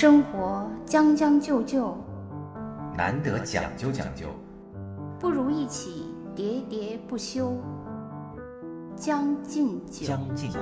生活将将就就，难得讲究讲究，不如一起喋喋不休。将进酒，将进酒。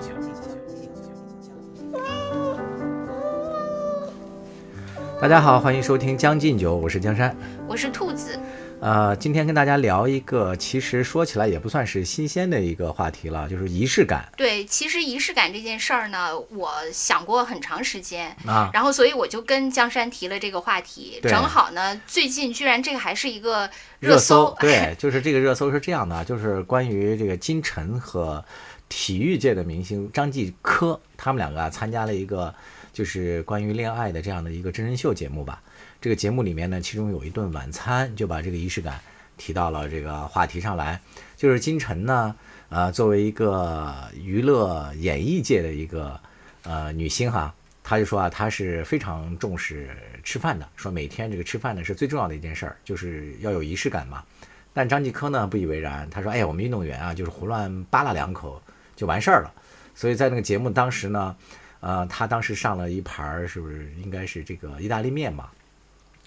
大家好，欢迎收听《将进酒》，我是江山，我是兔子。呃，今天跟大家聊一个，其实说起来也不算是新鲜的一个话题了，就是仪式感。对，其实仪式感这件事儿呢，我想过很长时间啊，然后所以我就跟江山提了这个话题，正好呢，最近居然这个还是一个热搜。对，就是这个热搜是这样的，就是关于这个金晨和体育界的明星张继科，他们两个啊参加了一个就是关于恋爱的这样的一个真人秀节目吧。这个节目里面呢，其中有一顿晚餐就把这个仪式感提到了这个话题上来。就是金晨呢，呃，作为一个娱乐演艺界的一个呃女星哈，她就说啊，她是非常重视吃饭的，说每天这个吃饭呢是最重要的一件事儿，就是要有仪式感嘛。但张继科呢不以为然，他说：“哎呀，我们运动员啊，就是胡乱扒拉两口就完事儿了。”所以在那个节目当时呢，呃，他当时上了一盘儿是不是应该是这个意大利面嘛？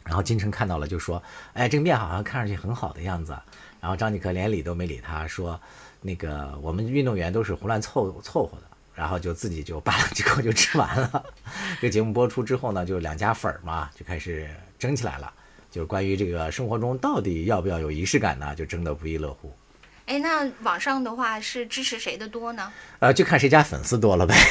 然后金晨看到了，就说：“哎，这个面好像看上去很好的样子。”然后张继科连理都没理他，说：“那个我们运动员都是胡乱凑凑合的。”然后就自己就扒了几口就吃完了。这节目播出之后呢，就两家粉儿嘛就开始争起来了，就是关于这个生活中到底要不要有仪式感呢，就争得不亦乐乎。哎，那网上的话是支持谁的多呢？呃，就看谁家粉丝多了呗。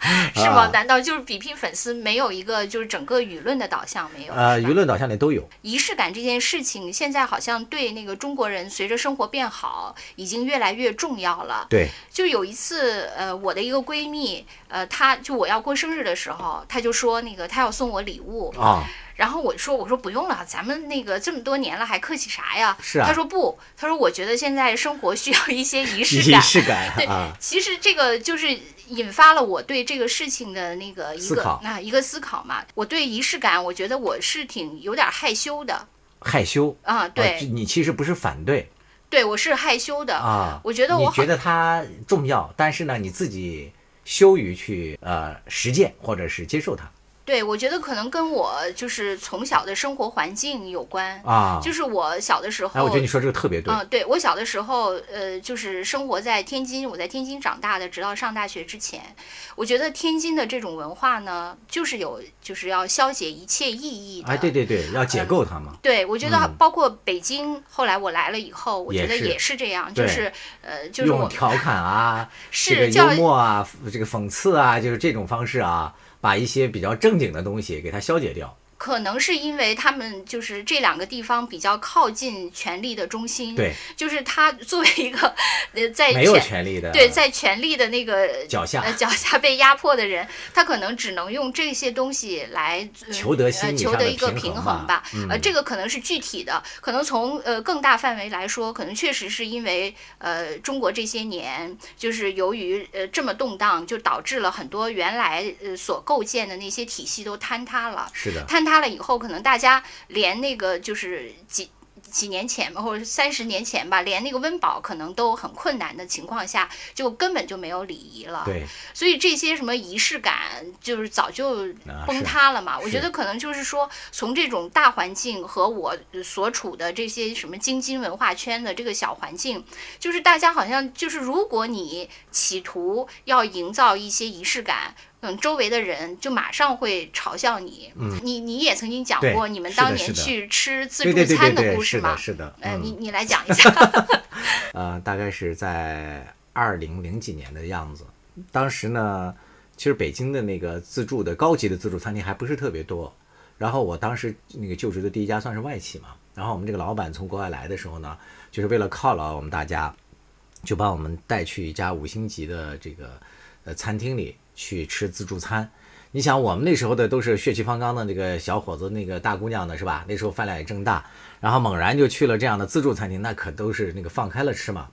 是吗？难道就是比拼粉丝，没有一个就是整个舆论的导向没有？呃，舆论导向里都有。仪式感这件事情，现在好像对那个中国人，随着生活变好，已经越来越重要了。对。就有一次，呃，我的一个闺蜜，呃，她就我要过生日的时候，她就说那个她要送我礼物啊。然后我说我说不用了，咱们那个这么多年了，还客气啥呀？是啊。他说不，他说我觉得现在生活需要一些仪式感。仪式感。对，其实这个就是。引发了我对这个事情的那个一个那一个思考嘛。我对仪式感，我觉得我是挺有点害羞的。害羞啊？对，你其实不是反对。对，我是害羞的啊。我觉得我觉得它重要，但是呢，你自己羞于去呃实践或者是接受它。对，我觉得可能跟我就是从小的生活环境有关啊，就是我小的时候，哎，我觉得你说这个特别对。嗯，对我小的时候，呃，就是生活在天津，我在天津长大的，直到上大学之前，我觉得天津的这种文化呢，就是有就是要消解一切意义的。哎，对对对，要解构它嘛。对，我觉得包括北京，后来我来了以后，我觉得也是这样，就是呃，就是用调侃啊，是幽默啊，这个讽刺啊，就是这种方式啊。把一些比较正经的东西给它消解掉。可能是因为他们就是这两个地方比较靠近权力的中心，对，就是他 作为一个呃在没有权力的，对，在权力的那个脚下呃脚下被压迫的人，他可能只能用这些东西来求得心求得一个平衡吧。呃，这个可能是具体的，可能从呃更大范围来说，可能确实是因为呃中国这些年就是由于呃这么动荡，就导致了很多原来呃所构建的那些体系都坍塌了。是的，坍塌。塌了以后，可能大家连那个就是几几年前吧，或者三十年前吧，连那个温饱可能都很困难的情况下，就根本就没有礼仪了。对，所以这些什么仪式感，就是早就崩塌了嘛。我觉得可能就是说，从这种大环境和我所处的这些什么京津文化圈的这个小环境，就是大家好像就是，如果你企图要营造一些仪式感。嗯，周围的人就马上会嘲笑你。嗯，你你也曾经讲过你们当年去吃自助餐的故事吗？是的，呃，你你来讲一下。呃，大概是在二零零几年的样子。当时呢，其实北京的那个自助的高级的自助餐厅还不是特别多。然后我当时那个就职的第一家算是外企嘛。然后我们这个老板从国外来的时候呢，就是为了犒劳我们大家，就把我们带去一家五星级的这个呃餐厅里。去吃自助餐，你想我们那时候的都是血气方刚的那个小伙子，那个大姑娘的是吧？那时候饭量也正大，然后猛然就去了这样的自助餐厅，那可都是那个放开了吃嘛。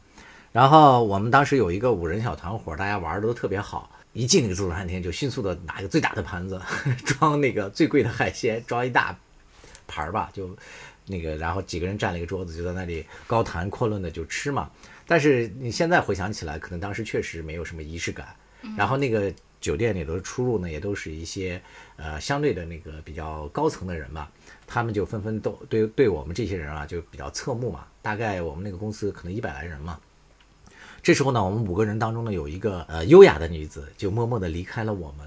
然后我们当时有一个五人小团伙，大家玩的都特别好，一进那个自助餐厅就迅速的拿一个最大的盘子 装那个最贵的海鲜，装一大盘儿吧，就那个然后几个人占了一个桌子，就在那里高谈阔论的就吃嘛。但是你现在回想起来，可能当时确实没有什么仪式感。然后那个酒店里头的出入呢，也都是一些呃相对的那个比较高层的人嘛，他们就纷纷都对对我们这些人啊就比较侧目嘛。大概我们那个公司可能一百来人嘛。这时候呢，我们五个人当中呢，有一个呃优雅的女子就默默地离开了我们，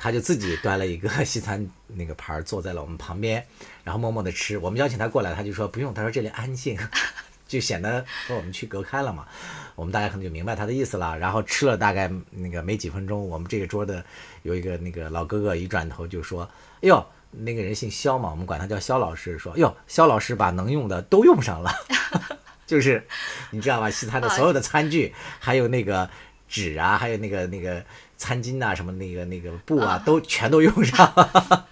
她就自己端了一个 西餐那个盘儿坐在了我们旁边，然后默默地吃。我们邀请她过来，她就说不用，她说这里安静，就显得和我们区隔开了嘛。我们大家可能就明白他的意思了。然后吃了大概那个没几分钟，我们这个桌的有一个那个老哥哥一转头就说：“哎呦，那个人姓肖嘛，我们管他叫肖老师。说，哎呦，肖老师把能用的都用上了。”就是你知道吧？西餐的所有的餐具，还有那个纸啊，还有那个那个餐巾呐，什么那个那个布啊，都全都用上。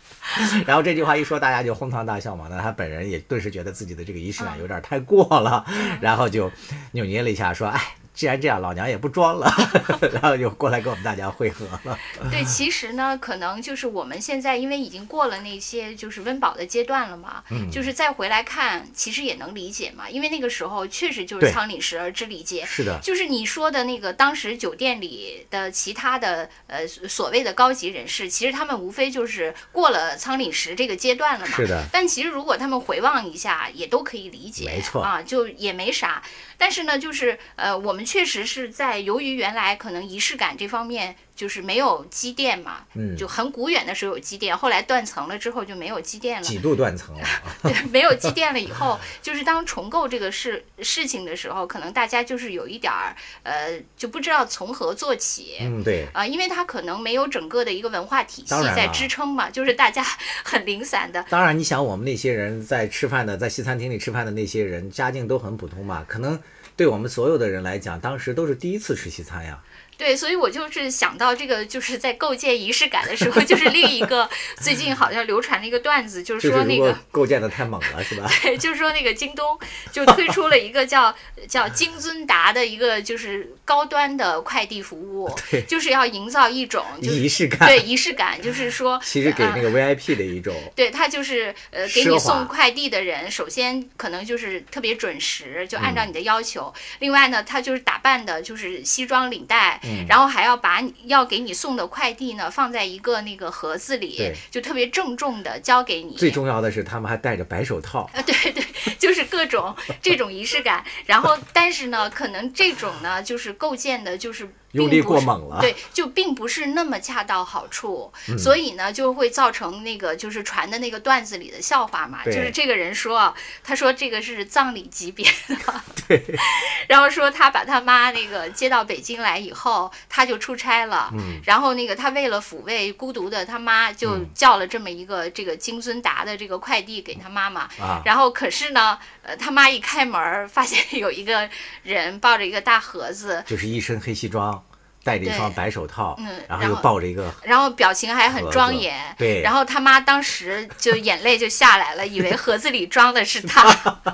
然后这句话一说，大家就哄堂大笑嘛。那他本人也顿时觉得自己的这个仪式感有点太过了，然后就扭捏了一下，说：“哎。”既然这样，老娘也不装了，然后就过来跟我们大家汇合了。对，其实呢，可能就是我们现在因为已经过了那些就是温饱的阶段了嘛，嗯就是再回来看，其实也能理解嘛。因为那个时候确实就是仓廪实而知礼节。是的。就是你说的那个当时酒店里的其他的呃所谓的高级人士，其实他们无非就是过了仓廪实这个阶段了嘛。是的。但其实如果他们回望一下，也都可以理解。没错。啊，就也没啥。但是呢，就是呃，我们确实是在由于原来可能仪式感这方面。就是没有积淀嘛，嗯，就很古远的时候有积淀，后来断层了之后就没有积淀了。几度断层了？对，没有积淀了以后，就是当重构这个事事情的时候，可能大家就是有一点儿呃，就不知道从何做起。嗯，对。啊，因为它可能没有整个的一个文化体系在支撑嘛，就是大家 很零散的。当然，你想我们那些人在吃饭的，在西餐厅里吃饭的那些人，家境都很普通嘛，可能对我们所有的人来讲，当时都是第一次吃西餐呀。对，所以我就是想到这个，就是在构建仪式感的时候，就是另一个 最近好像流传的一个段子，就是说那个构建的太猛了，是吧？对，就是说那个京东就推出了一个叫叫金尊达的一个就是高端的快递服务，就是要营造一种仪式感，对仪式感，就是说其实给那个 VIP 的一种，对他就是呃给你送快递的人，首先可能就是特别准时，就按照你的要求，另外呢，他就是打扮的就是西装领带。然后还要把你要给你送的快递呢放在一个那个盒子里，就特别郑重的交给你。最重要的是，他们还戴着白手套。啊，对对，就是各种这种仪式感。然后，但是呢，可能这种呢，就是构建的，就是用力过猛了。对，就并不是那么恰到好处，所以呢，就会造成那个就是传的那个段子里的笑话嘛。就是这个人说，他说这个是葬礼级别的。对。然后说他把他妈那个接到北京来以后。他就出差了，然后那个他为了抚慰孤独的他妈，就叫了这么一个这个金尊达的这个快递给他妈妈。然后可是呢，呃，他妈一开门，发现有一个人抱着一个大盒子，就是一身黑西装。戴着一双白手套，嗯，然后又抱着一个，然后表情还很庄严，对。然后他妈当时就眼泪就下来了，以为盒子里装的是他，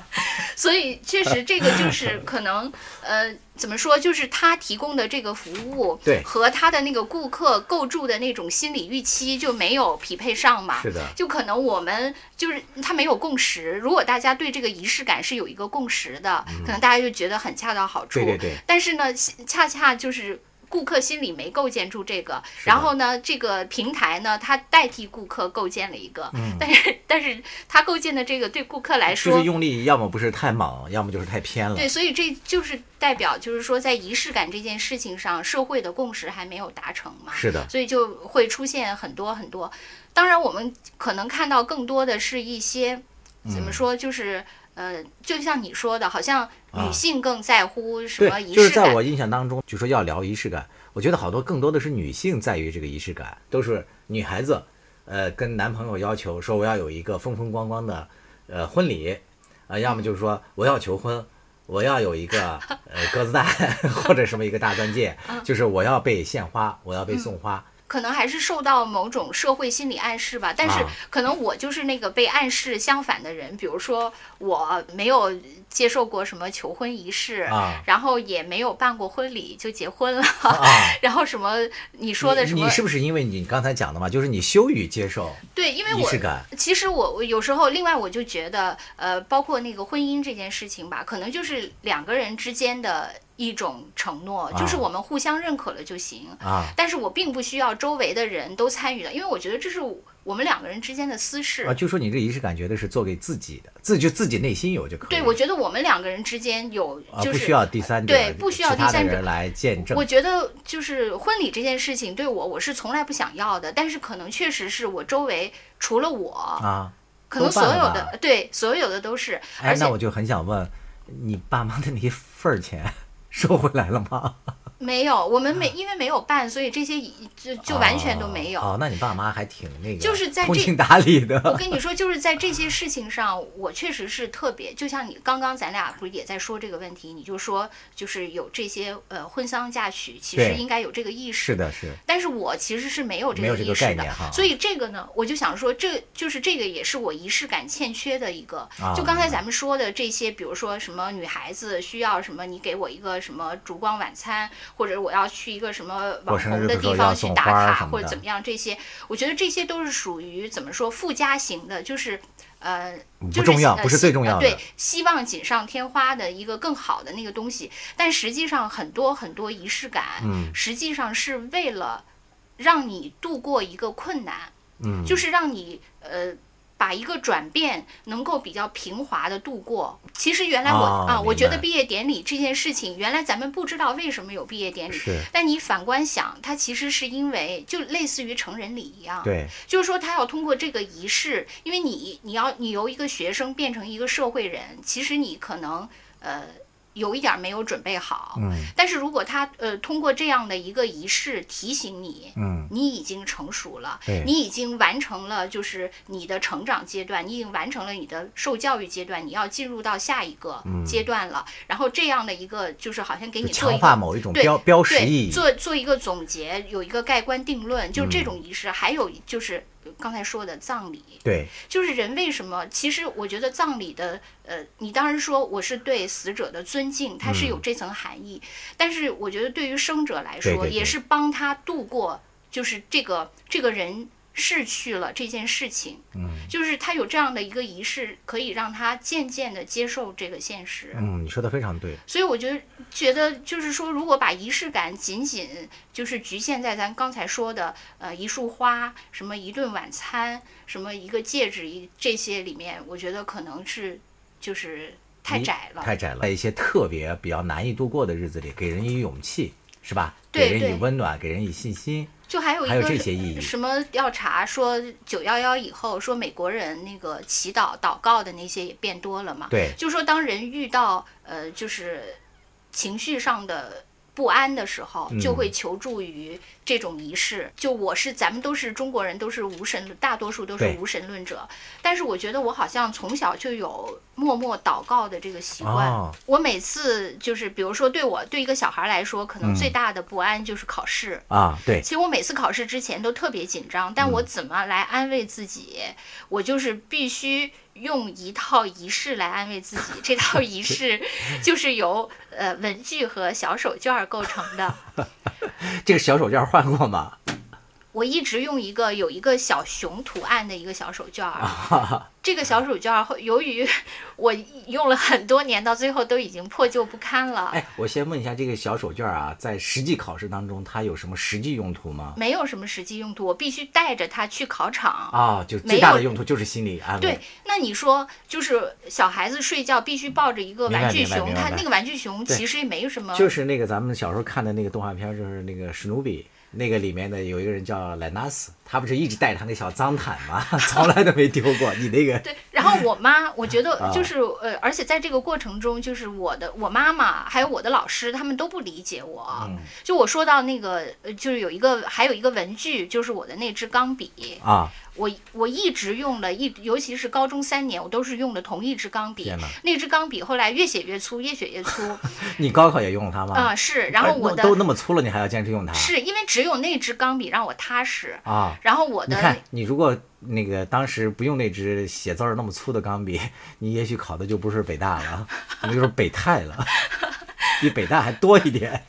所以确实这个就是 可能，呃，怎么说，就是他提供的这个服务，对，和他的那个顾客构筑的那种心理预期就没有匹配上嘛，是的。就可能我们就是他没有共识，如果大家对这个仪式感是有一个共识的，可能大家就觉得很恰到好处，对对对。但是呢，恰恰就是。顾客心里没构建出这个，然后呢，这个平台呢，它代替顾客构建了一个，但是但是它构建的这个对顾客来说，就是用力要么不是太猛，要么就是太偏了。对，所以这就是代表，就是说在仪式感这件事情上，社会的共识还没有达成嘛。是的，所以就会出现很多很多。当然，我们可能看到更多的是一些怎么说，就是。呃，就像你说的，好像女性更在乎什么仪式感？就是在我印象当中，就说要聊仪式感，我觉得好多更多的是女性在于这个仪式感，都是女孩子，呃，跟男朋友要求说我要有一个风风光光的呃婚礼，啊，要么就是说我要求婚，我要有一个呃鸽子蛋 或者什么一个大钻戒，就是我要被献花，我要被送花。可能还是受到某种社会心理暗示吧，但是可能我就是那个被暗示相反的人。比如说，我没有接受过什么求婚仪式，然后也没有办过婚礼就结婚了，然后什么你说的什么？你是不是因为你刚才讲的嘛？就是你羞于接受对，因为我其实我我有时候另外我就觉得，呃，包括那个婚姻这件事情吧，可能就是两个人之间的。一种承诺，就是我们互相认可了就行啊。但是我并不需要周围的人都参与的，因为我觉得这是我们两个人之间的私事啊。就说你这仪式感觉得是做给自己的，自就自己内心有就可以。对，我觉得我们两个人之间有，就是不需要第三者，对，不需要第三者来见证。我觉得就是婚礼这件事情对我，我是从来不想要的。但是可能确实是我周围除了我啊，可能所有的对所有的都是。哎，那我就很想问，你爸妈的那份儿钱？收回来了吗？没有，我们没因为没有办，所以这些就就完全都没有。哦，那你爸妈还挺那个，就是在通情达理的。我跟你说，就是在这些事情上，我确实是特别。就像你刚刚咱俩不是也在说这个问题，你就说就是有这些呃婚丧嫁娶，其实应该有这个意识。是的，是。但是我其实是没有这个意识的，所以这个呢，我就想说，这就是这个也是我仪式感欠缺的一个。就刚才咱们说的这些，比如说什么女孩子需要什么，你给我一个什么烛光晚餐，或者我要去。一个什么网红的地方去打卡或者怎么样？这些我觉得这些都是属于怎么说附加型的，就是呃，不重要，不是最重要的。对，希望锦上添花的一个更好的那个东西。但实际上很多很多仪式感，嗯，实际上是为了让你度过一个困难，嗯，就是让你呃。把一个转变能够比较平滑的度过。其实原来我啊，我觉得毕业典礼这件事情，原来咱们不知道为什么有毕业典礼。但你反观想，它其实是因为就类似于成人礼一样。对。就是说，他要通过这个仪式，因为你你要你由一个学生变成一个社会人，其实你可能呃。有一点没有准备好，嗯，但是如果他呃通过这样的一个仪式提醒你，嗯，你已经成熟了，你已经完成了就是你的成长阶段，你已经完成了你的受教育阶段，你要进入到下一个阶段了。然后这样的一个就是好像给你做强化某一种标标识意义，做做一个总结，有一个盖棺定论，就这种仪式。还有就是。刚才说的葬礼，对，就是人为什么？其实我觉得葬礼的，呃，你当然说我是对死者的尊敬，它是有这层含义。但是我觉得对于生者来说，也是帮他度过，就是这个这个人。逝去了这件事情，嗯，就是他有这样的一个仪式，可以让他渐渐的接受这个现实。嗯，你说的非常对。所以我觉得，觉得就是说，如果把仪式感仅仅就是局限在咱刚才说的，呃，一束花，什么一顿晚餐，什么一个戒指，一这些里面，我觉得可能是就是太窄了，太窄了。在一些特别比较难以度过的日子里，给人以勇气，是吧？给人以温暖，给人以信心。就还有一个这些意义。什么调查说九幺幺以后，说美国人那个祈祷祷告的那些也变多了嘛？对，就说当人遇到呃就是情绪上的不安的时候，就会求助于。这种仪式，就我是咱们都是中国人，都是无神，大多数都是无神论者。但是我觉得我好像从小就有默默祷告的这个习惯。我每次就是，比如说对我对一个小孩来说，可能最大的不安就是考试啊。对，其实我每次考试之前都特别紧张，但我怎么来安慰自己？我就是必须用一套仪式来安慰自己。这套仪式就是由呃文具和小手绢构成的。这个小手绢换过吗？我一直用一个有一个小熊图案的一个小手绢儿。这个小手绢儿，由于我用了很多年，到最后都已经破旧不堪了。哎，我先问一下，这个小手绢儿啊，在实际考试当中，它有什么实际用途吗？没有什么实际用途，我必须带着它去考场啊。就最大的用途就是心理安慰。对，那你说，就是小孩子睡觉必须抱着一个玩具熊，他那个玩具熊其实也没什么。就是那个咱们小时候看的那个动画片，就是那个史努比。那个里面的有一个人叫莱纳斯，他不是一直带着他那小脏毯吗？从来都没丢过。你那个 对，然后我妈，我觉得 就是呃，而且在这个过程中，就是我的我妈妈还有我的老师，他们都不理解我。就我说到那个，就是有一个还有一个文具，就是我的那支钢笔啊。我我一直用了一，尤其是高中三年，我都是用的同一支钢笔。那支钢笔后来越写越粗，越写越粗。你高考也用它吗？啊，是。然后我的都那么粗了，你还要坚持用它？是因为只有那支钢笔让我踏实啊。然后我的，你看，你如果那个当时不用那支写字儿那么粗的钢笔，你也许考的就不是北大了，那就是北泰了，比北大还多一点。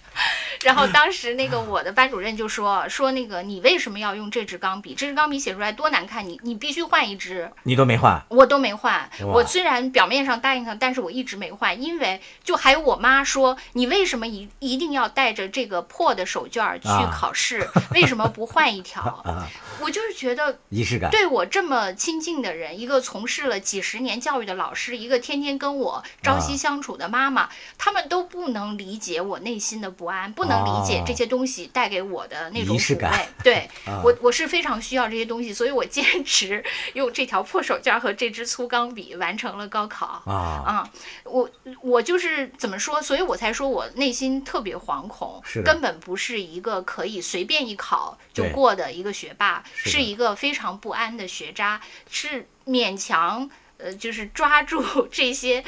然后当时那个我的班主任就说说那个你为什么要用这支钢笔？这支钢笔写出来多难看，你你必须换一支。你都没换，我都没换。我虽然表面上答应他，但是我一直没换，因为就还有我妈说，你为什么一一定要带着这个破的手绢儿去啊考试？为什么不换一条？啊，我就是觉得仪式感。对我这么亲近的人，一个从事了几十年教育的老师，一个天天跟我朝夕相处的妈妈，他们都不能理解我内心的不安，不能理解哦这些东西带给我的那种仪式感抚慰。对 啊我，我是非常需要这些东西，所以我坚持用这条破手绢和这支粗钢笔完成了高考。啊，啊，我我就是怎么说，所以我才说我内心特别惶恐根本不是一个可以随便一考就过的一个学霸，是一个非常不安的学渣，是勉强呃，就是抓住 这些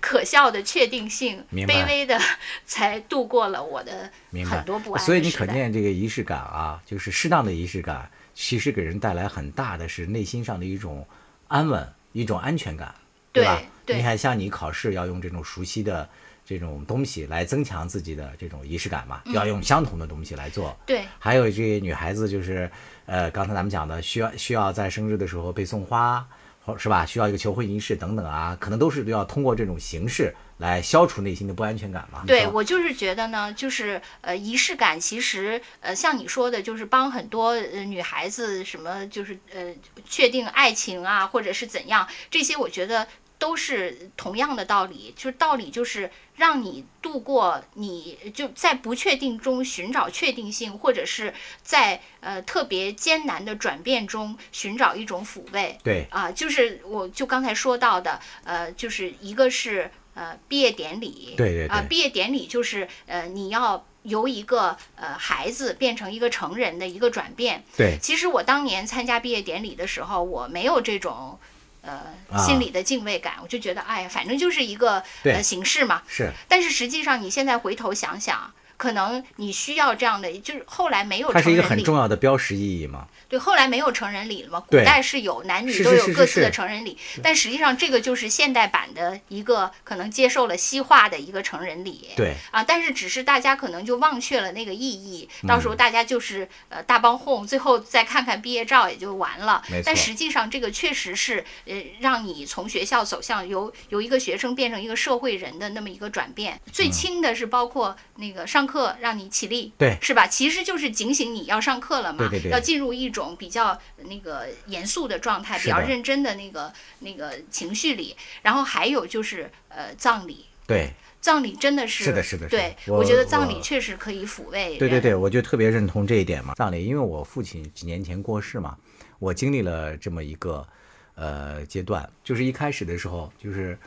可笑的确定性，卑微的 才度过了我的很多不安所以你可见这个仪式感啊，就是适当的仪式感，其实给人带来很大的是内心上的一种安稳，一种安全感，对吧？对。你看，像你考试要用这种熟悉的这种东西来增强自己的这种仪式感嘛，嗯要用相同的东西来做。对还有这些女孩子就是，呃，刚才咱们讲的，需要需要在生日的时候被送花，或是吧？需要一个求婚仪式等等啊，可能都是要通过这种形式来消除内心的不安全感嘛。对我就是觉得呢，就是呃，仪式感其实呃，像你说的，就是帮很多呃女孩子什么，就是呃，确定爱情啊，或者是怎样，这些我觉得都是同样的道理，就是道理就是让你度过你就在不确定中寻找确定性，或者是在呃特别艰难的转变中寻找一种抚慰。对啊、就是我就刚才说到的，呃，就是一个是呃毕业典礼，对对啊、对毕业典礼就是呃你要由一个呃孩子变成一个成人的一个转变。对其实我当年参加毕业典礼的时候，我没有这种。呃，啊心里的敬畏感，我就觉得，哎呀，反正就是一个呃形式嘛。是。但是实际上，你现在回头想想，可能你需要这样的，就是后来没有它是一个很重要的标识意义嘛。对，后来没有成人礼了嘛？古代是有男女都有各自的成人礼，但实际上这个就是现代版的一个可能接受了西化的一个成人礼。对啊，但是只是大家可能就忘却了那个意义，到嗯时候大家就是呃大帮哄，最后再看看毕业照也就完了。但实际上这个确实是呃让你从学校走向由由一个学生变成一个社会人的那么一个转变。最嗯轻的是包括那个上课让你起立，对是吧？其实就是警醒你要上课了嘛，对对对要进入一种比较那个严肃的状态，比较认真的那个那个情绪里。然后还有就是呃葬礼，对葬礼真的是是的是的是的对，我觉得葬礼确实可以抚慰对对对，我就特别认同这一点嘛。葬礼，因为我父亲几年前过世嘛，我经历了这么一个呃阶段，就是一开始的时候就是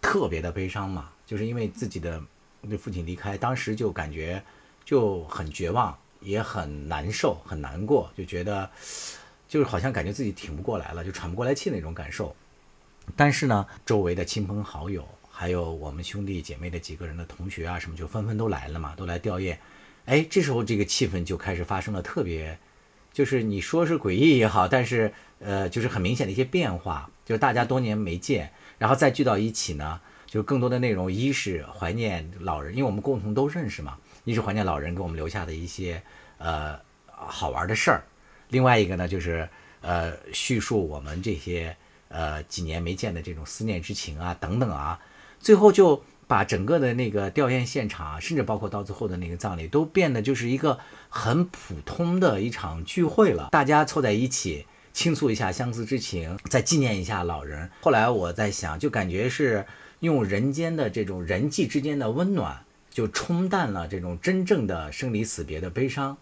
特别的悲伤嘛，就是因为自己的对父亲离开，当时就感觉就很绝望，也很难受，很难过，就觉得就是好像感觉自己挺不过来了，就喘不过来气那种感受。但是呢，周围的亲朋好友，还有我们兄弟姐妹的几个人的同学啊，什么就纷纷都来了嘛，都来吊唁。哎，这时候这个气氛就开始发生了特别，就是你说是诡异也好，但是呃，就是很明显的一些变化，就是大家多年没见，然后再聚到一起呢，就更多的内容，一是怀念老人，因为我们共同都认识嘛，一是怀念老人给我们留下的一些呃好玩的事儿，另外一个呢就是呃叙述我们这些呃几年没见的这种思念之情啊等等啊，最后就把整个的那个吊唁现场，甚至包括到最后的那个葬礼，都变得就是一个很普通的一场聚会了，大家凑在一起。倾诉一下相思之情，再纪念一下老人。后来我在想，就感觉是用人间的这种人际之间的温暖，就冲淡了这种真正的生离死别的悲伤。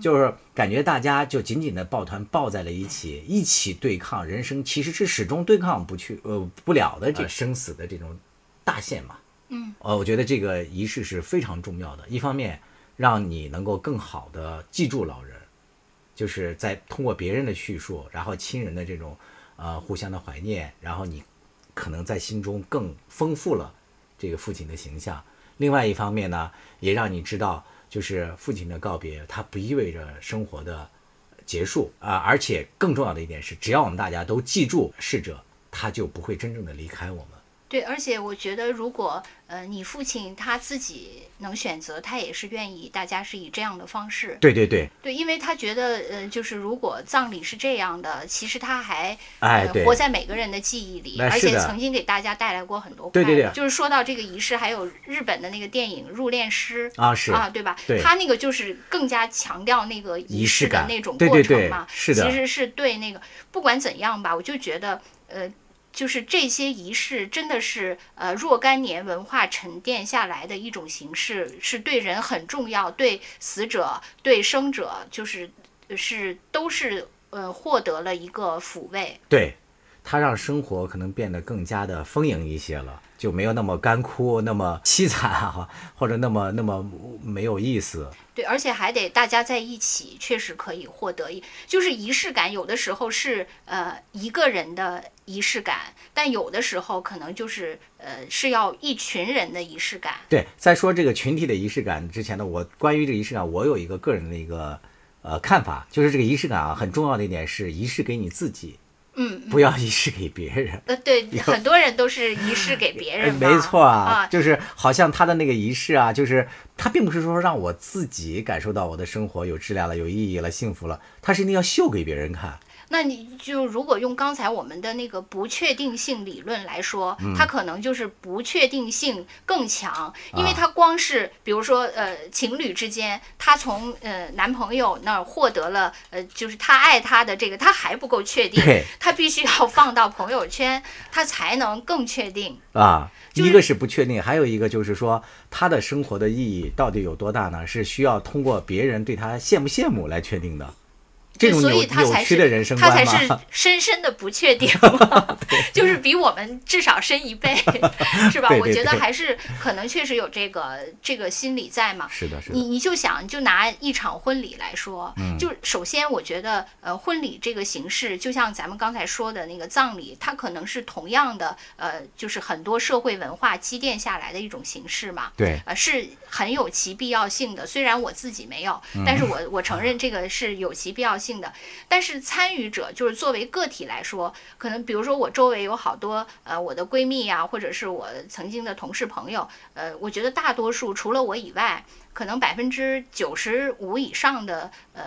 就是感觉大家就紧紧的抱团抱在了一起，一起对抗人生其实是始终对抗不去呃不了的这生死的这种大限嘛。嗯，呃，我觉得这个仪式是非常重要的。一方面，让你能够更好的记住老人，就是在通过别人的叙述，然后亲人的这种呃互相的怀念，然后你可能在心中更丰富了这个父亲的形象。另外一方面呢，也让你知道，就是父亲的告别，它不意味着生活的结束啊、而且更重要的一点是，只要我们大家都记住逝者，他就不会真正的离开我们。对，而且我觉得，如果呃你父亲他自己能选择，他也是愿意大家是以这样的方式。对对对，对，因为他觉得呃，就是如果葬礼是这样的，其实他还哎呃活在每个人的记忆里，而且曾经给大家带来过很多快对对对乐。就是说到这个仪式，还有日本的那个电影《入殓师》啊是啊，对吧？对他那个就是更加强调那个仪式的那种过对对对程嘛，是的其实是对那个不管怎样吧，我就觉得呃。就是这些仪式，真的是呃若干年文化沉淀下来的一种形式，是对人很重要，对死者、对生者，就是是都是呃获得了一个抚慰。对，它让生活可能变得更加的丰盈一些了，就没有那么干枯、那么凄惨啊，或者那么那么没有意思。对，而且还得大家在一起，确实可以获得一，就是仪式感。有的时候是呃一个人的仪式感，但有的时候可能就是呃是要一群人的仪式感。对，在说这个群体的仪式感之前呢，我关于这个仪式感，我有一个个人的一个呃看法，就是这个仪式感啊，很重要的一点是仪式给你自己，嗯，不要仪式给别人。呃，对，很多人都是仪式给别人嘛，没错啊，啊，就是好像他的那个仪式啊，就是他并不是说让我自己感受到我的生活有质量了、有意义了、幸福了，他是一定要秀给别人看。那你就如果用刚才我们的那个不确定性理论来说，嗯它可能就是不确定性更强，因为啊它光是比如说呃情侣之间，他从呃男朋友那儿获得了呃就是他爱他的这个，他还不够确定对，他必须要放到朋友圈，他才能更确定。啊，就是一个是不确定，还有一个就是说他的生活的意义到底有多大呢？是需要通过别人对他羡不羡慕来确定的。这种所扭以他才是扭曲的人生他观才是嘛，深深的不确定 嘛，就是比我们至少深一倍，是吧？对对我觉得还是可能确实有这个这个心理在嘛。是的，是的，你你就想，就拿一场婚礼来说，嗯就首先我觉得，呃，婚礼这个形式，就像咱们刚才说的那个葬礼，它可能是同样的，呃，就是很多社会文化积淀下来的一种形式嘛。对，呃，是很有其必要性的。虽然我自己没有，嗯但是我我承认这个是有其必要性的。但是参与者就是作为个体来说，可能比如说我周围有好多呃我的闺蜜呀、或者是我曾经的同事朋友，呃，我觉得大多数除了我以外，可能百分之九十五以上的呃。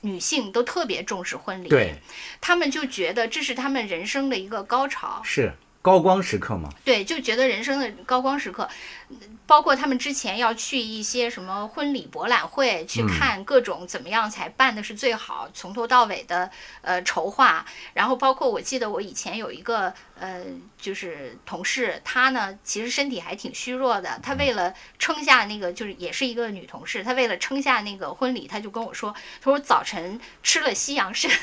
女性都特别重视婚礼，对，他们就觉得这是他们人生的一个高潮，是高光时刻嘛。对，就觉得人生的高光时刻，嗯包括他们之前要去一些什么婚礼博览会，去嗯看各种怎么样才办的是最好，从头到尾的呃筹划。然后包括我记得我以前有一个呃就是同事，她呢其实身体还挺虚弱的，她为了撑下那个就是也是一个女同事，她为了撑下那个婚礼，她就跟我说，她说早晨吃了西洋参。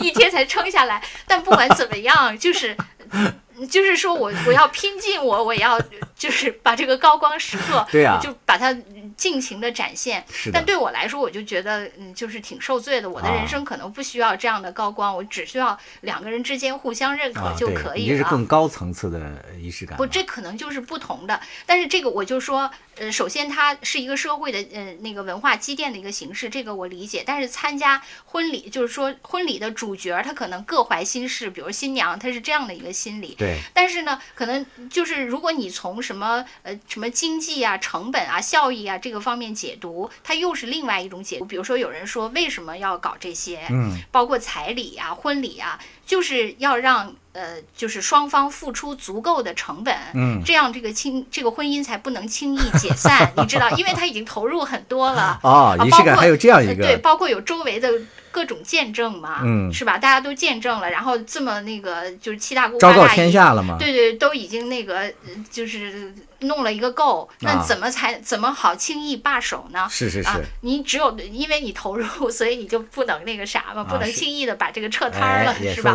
一天才撑下来，但不管怎么样，就是 就是说我我要拼尽我我也要就是把这个高光时刻，对啊。就把它尽情的展现。是但对我来说，我就觉得嗯，就是挺受罪的。我的啊人生可能不需要这样的高光，我只需要两个人之间互相认可啊，就可以了。你这是更高层次的仪式感不，这可能就是不同的。但是这个我就说，呃，首先它是一个社会的呃那个文化积淀的一个形式，这个我理解。但是参加婚礼，就是说婚礼的主角儿他可能各怀心事，比如新娘，她是这样的一个心理。对，但是呢，可能就是如果你从什么呃什么经济啊、成本啊、效益啊这个方面解读，它又是另外一种解读。比如说有人说为什么要搞这些，嗯，包括彩礼啊、婚礼啊，就是要让呃就是双方付出足够的成本，嗯这样这个亲这个婚姻才不能轻易解散，你知道，因为他已经投入很多了。啊，仪式感还有这样一个对，包括有周围的各种见证嘛，嗯是吧？大家都见证了，然后这么那个就是七大姑八大姨，天下了嘛。对对，都已经那个呃就是弄了一个够，那啊怎么才、怎么好轻易罢手呢？啊是是是，，你只有因为你投入，所以你就不能那个啥嘛，不能轻易的把这个撤摊儿了，，是吧？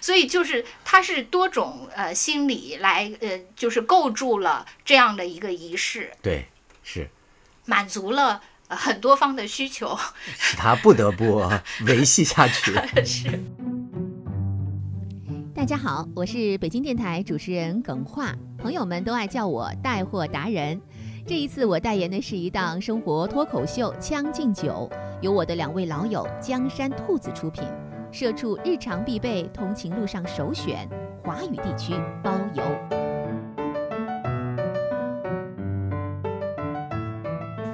所以就是它是多种呃心理来呃，就是构筑了这样的一个仪式，对，是满足了、呃、很多方的需求。使他不得不 维系下去。是。大家好，我是北京电台主持人耿化，朋友们都爱叫我带货达人。这一次我代言的是一档生活脱口秀《将进酒》，由我的两位老友江山兔子出品。社畜日常必备，通勤路上首选，华语地区包邮。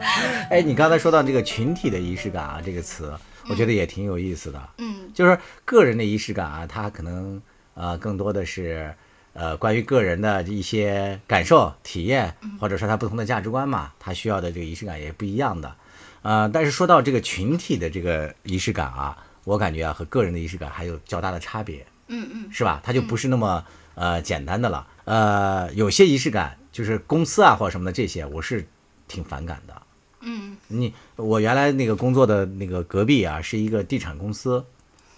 哎，你刚才说到这个群体的仪式感啊，这个词，我觉得也挺有意思的。嗯，就是个人的仪式感啊，它可能呃更多的是呃关于个人的一些感受、体验，或者说他不同的价值观嘛，他需要的这个仪式感也不一样的。呃，但是说到这个群体的这个仪式感啊，我感觉啊和个人的仪式感还有较大的差别。嗯嗯，是吧？它就不是那么呃简单的了。呃，有些仪式感就是公司啊或者什么的这些，我是挺反感的。嗯，你我原来那个工作的那个隔壁啊是一个地产公司，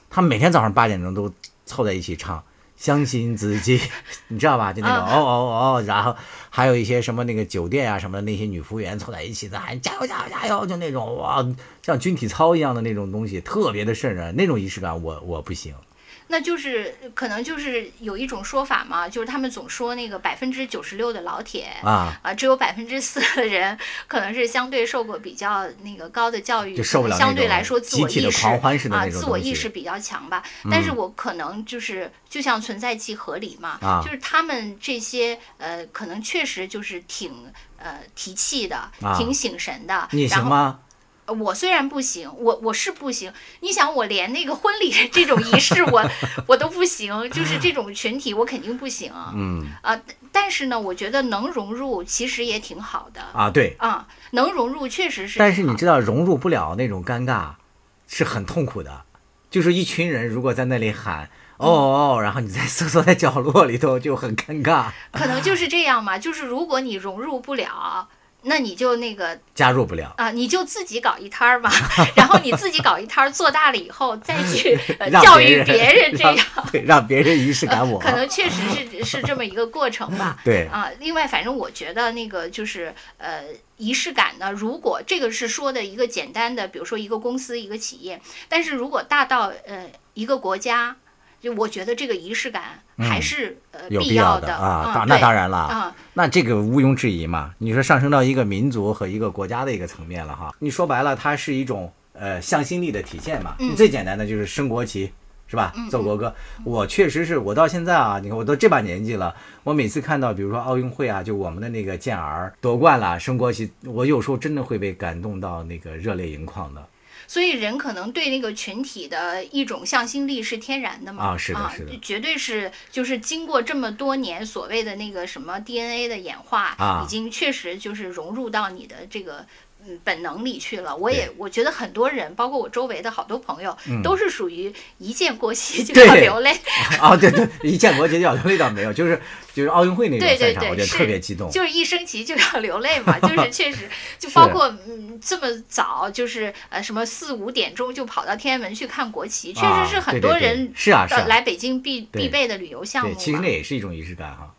他们每天早上八点钟都凑在一起唱。相信自己，你知道吧？就那种哦哦哦，然后还有一些什么那个酒店啊什么的那些女服务员凑在一起在喊加油加油加油，就那种哇，像军体操一样的那种东西，特别的瘆人。那种仪式感我我不行。那就是可能就是有一种说法嘛，就是他们总说那个百分之九十六的老铁啊啊，只有百分之四的人可能是相对受过比较那个高的教育，就受不了相对来说自我意识啊，自我意识比较强吧。但是我可能就是就像存在即合理嘛，就是他们这些呃，可能确实就是挺呃提气的，挺醒神的。你行吗？我虽然不行，我我是不行。你想，我连那个婚礼这种仪式，我我都不行，就是这种群体，我肯定不行。嗯啊，但是呢，我觉得能融入其实也挺好的啊。对啊，能融入确实是。但是你知道，融入不了那种尴尬，是很痛苦的。就是一群人如果在那里喊哦哦，然后你在瑟缩在角落里头就很尴尬。可能就是这样嘛，就是如果你融入不了。那你就那个加入不了。啊，你就自己搞一摊儿嘛，然后你自己搞一摊儿，做大了以后再去 教育别人，这样。对，让别人仪式感我。可能确实是是这么一个过程吧。对。啊，另外，反正我觉得那个就是呃，仪式感呢，如果这个是说的一个简单的，比如说一个公司、一个企业，但是如果大到呃一个国家。就我觉得这个仪式感还是呃必要的。啊，那当然了。啊，那这个毋庸置疑嘛。你说上升到一个民族和一个国家的一个层面了哈，你说白了，它是一种呃向心力的体现嘛。最简单的就是升国旗是吧？奏国歌。我确实是我到现在啊，你看我都这把年纪了，我每次看到比如说奥运会啊，就我们的那个健儿夺冠了，升国旗，我有时候真的会被感动到那个热泪盈眶的。所以人可能对那个群体的一种向心力是天然的嘛？啊，是的，是的，绝对是，就是经过这么多年所谓的那个什么 DNA 的演化，已经确实就是融入到你的这个。嗯，本能里去了。我也我觉得很多人，包括我周围的好多朋友，都是属于一见国旗就要流泪。啊，对对，一见国旗就要流泪倒没有，就是就是奥运会那种赛场，我觉得特别激动。就是一升旗就要流泪嘛，就是确实，就包括嗯这么早，就是呃什么四五点钟就跑到天安门去看国旗，确实是很多人是啊来北京必必备的旅游项目。其实那也是一种仪式感哈。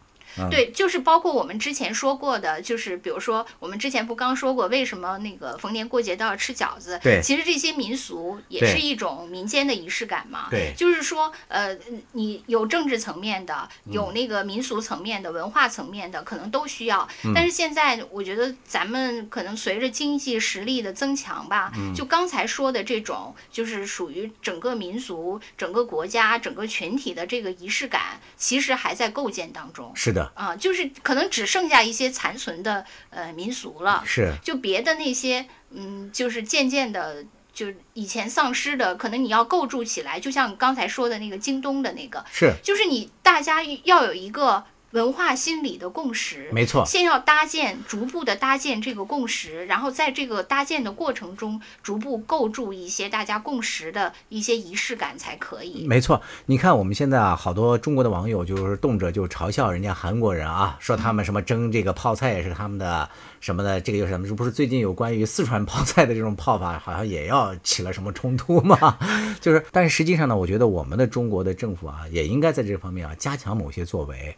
对，就是包括我们之前说过的，就是比如说我们之前不刚说过，为什么那个逢年过节都要吃饺子？对，其实这些民俗也是一种民间的仪式感嘛。对，就是说，呃，你有政治层面的，有那个民俗层面的、文化层面的，可能都需要。但是现在我觉得咱们可能随着经济实力的增强吧，就刚才说的这种，就是属于整个民族、整个国家、整个群体的这个仪式感，其实还在构建当中。是的。啊，就是可能只剩下一些残存的呃民俗了，是，就别的那些，嗯，就是渐渐的，就以前丧失的，可能你要构筑起来，就像刚才说的那个京东的那个，是，就是你大家要有一个。文化心理的共识，没错。先要搭建，逐步的搭建这个共识，然后在这个搭建的过程中，逐步构筑一些大家共识的一些仪式感才可以。没错，你看我们现在啊，好多中国的网友就是动辄就嘲笑人家韩国人啊，说他们什么蒸这个泡菜也是他们的什么的，这个又是什么？这不是最近有关于四川泡菜的这种泡法，好像也要起了什么冲突吗？就是，但是实际上呢，我觉得我们的中国的政府啊，也应该在这方面啊加强某些作为。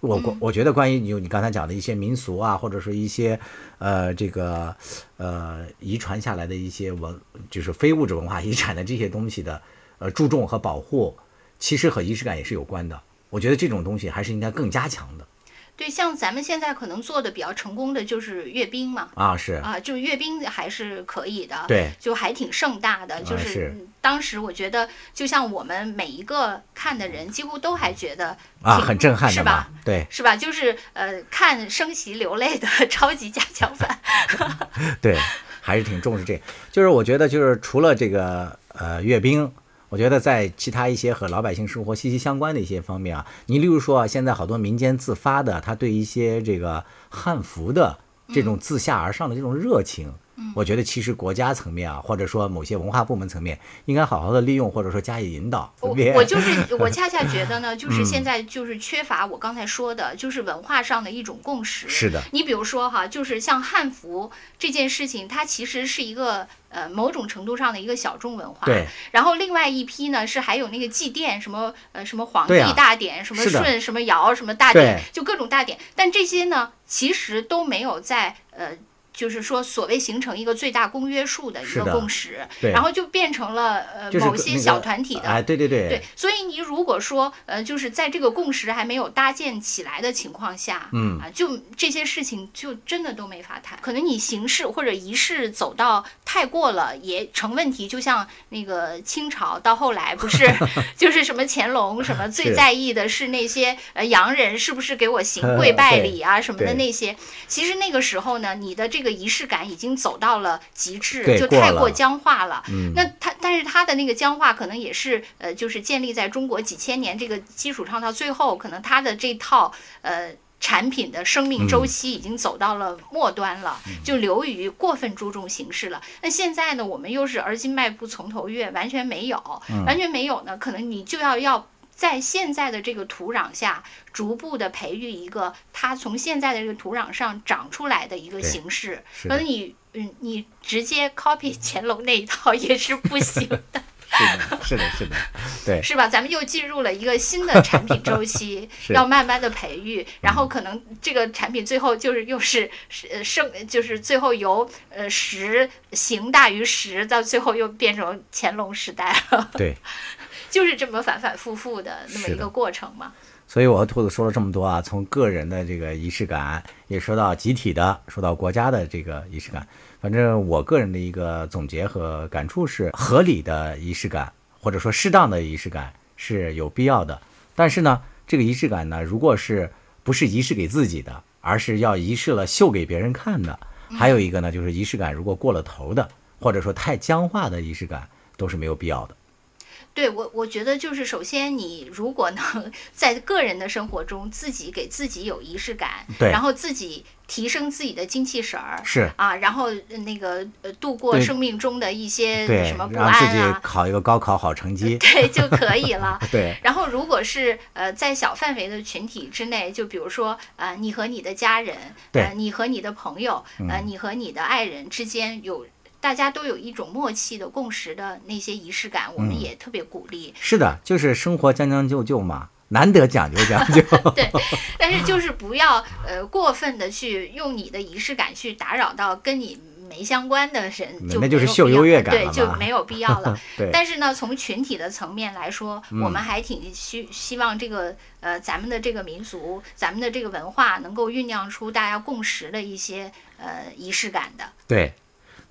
我我我觉得关于你你刚才讲的一些民俗啊，或者说一些呃这个呃遗传下来的一些文，就是非物质文化遗产的这些东西的呃注重和保护，其实和仪式感也是有关的。我觉得这种东西还是应该更加强的。对，像咱们现在可能做的比较成功的就是阅兵嘛，啊，是啊，就是阅兵还是可以的，对，就还挺盛大的。就啊是当时我觉得，就像我们每一个看的人，几乎都还觉得啊，很震撼是吧？，对是吧？就是呃，看升旗流泪的 超级加强版。对，还是挺重视这个。就是我觉得，就是除了这个呃阅兵，我觉得在其他一些和老百姓生活息息相关的一些方面啊，你例如说啊，现在好多民间自发的，他对一些这个汉服的这种自下而上的这种热情。我觉得其实国家层面啊，或者说某些文化部门层面，应该好好的利用，或者说加以引导。我我就是我恰恰觉得呢，就是嗯现在就是缺乏我刚才说的，就是文化上的一种共识。是的，你比如说哈，就是像汉服这件事情，它其实是一个呃某种程度上的一个小众文化。对。然后另外一批呢是还有那个祭奠什么呃什么皇帝大典，什么舜什么尧什么大典，就各种大典。但这些呢，其实都没有在呃。就是说，所谓形成一个最大公约数的一个共识，然后就变成了呃就是某些小团体的哎，对对对，对，所以你如果说，呃，就是在这个共识还没有搭建起来的情况下，嗯啊，就这些事情就真的都没法谈。可能你形式或者仪式走到太过了也成问题。就像那个清朝到后来不是，就是什么乾隆什么最在意的是那些呃洋人是不是给我行呃跪拜礼啊什么的那些。其实那个时候呢，你的这个仪式感已经走到了极致，就太过僵化了。嗯，那它，但是它的那个僵化可能也是呃，就是建立在中国几千年这个基础上，到最后可能它的这套呃产品的生命周期已经走到了末端了，就流于过分注重形式了。那现在呢，我们又是而今迈步从头越，完全没有，完全没有呢，可能你就要要。在现在的这个土壤下，逐步的培育一个它从现在的这个土壤上长出来的一个形式，可能你嗯，你直接 copy 乾隆那一套也是不行的，是的，是的，是的，对，是吧？咱们又进入了一个新的产品周期 要慢慢的培育，然后可能这个产品最后就是又是是呃剩，就是最后由呃十行大于十，到最后又变成乾隆时代了，对。就是这么反反复复的那么一个过程嘛。所以我和兔子说了这么多啊，从个人的这个仪式感，也说到集体的，说到国家的这个仪式感。反正我个人的一个总结和感触是，合理的仪式感或者说适当的仪式感是有必要的。但是呢，这个仪式感呢，如果是不是仪式给自己的，而是要仪式了秀给别人看的，还有一个呢，就是仪式感如果过了头的，或者说太僵化的仪式感，都是没有必要的。对我，我觉得就是首先，你如果能 在个人的生活中自己给自己有仪式感，对然后自己提升自己的精气神儿，是啊，然后呃那个呃度过生命中的一些对什么，不让自己安啊，考一个高考好成绩。对就可以了。对，然后，如果是呃在小范围的群体之内，就比如说呃你和你的家人，对你和你的朋友，呃你和你的爱人之间有大家都有一种默契的共识的那些仪式感，我们嗯也特别鼓励。是的，就是生活将将就就嘛，难得讲究讲究。对，但是就是不要呃过分的去用你的仪式感去打扰到跟你没相关的人，就那就是秀优越感对，就没有必要了。对，但是呢，从群体的层面来说，我嗯们还挺希希望这个呃咱们的这个民族，咱们的这个文化能够酝酿出大家共识的一些呃仪式感的。对。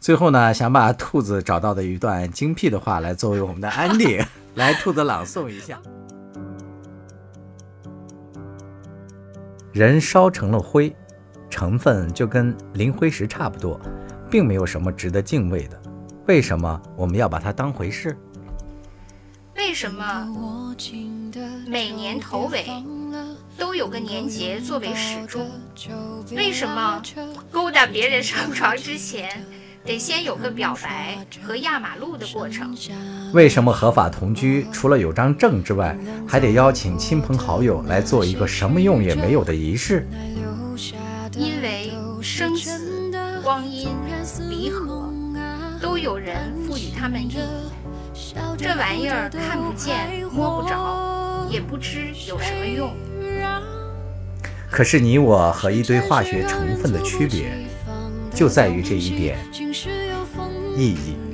最后呢，想把兔子找到的一段精辟的话来作为我们的安利，来兔子朗诵一下。人烧成了灰，成分就跟磷灰石差不多，并没有什么值得敬畏的。为什么我们要把它当回事？为什么每年头尾都有个年节作为始终？为什么勾搭别人上床之前，得先有个表白和压马路的过程？为什么合法同居除了有张证之外，还得邀请亲朋好友来做一个什么用也没有的仪式？因为生死、光阴、离合，都有人赋予他们意义。这玩意儿看不见、摸不着，也不知有什么用。可是你我和一堆化学成分的区别，就在于这一点意义。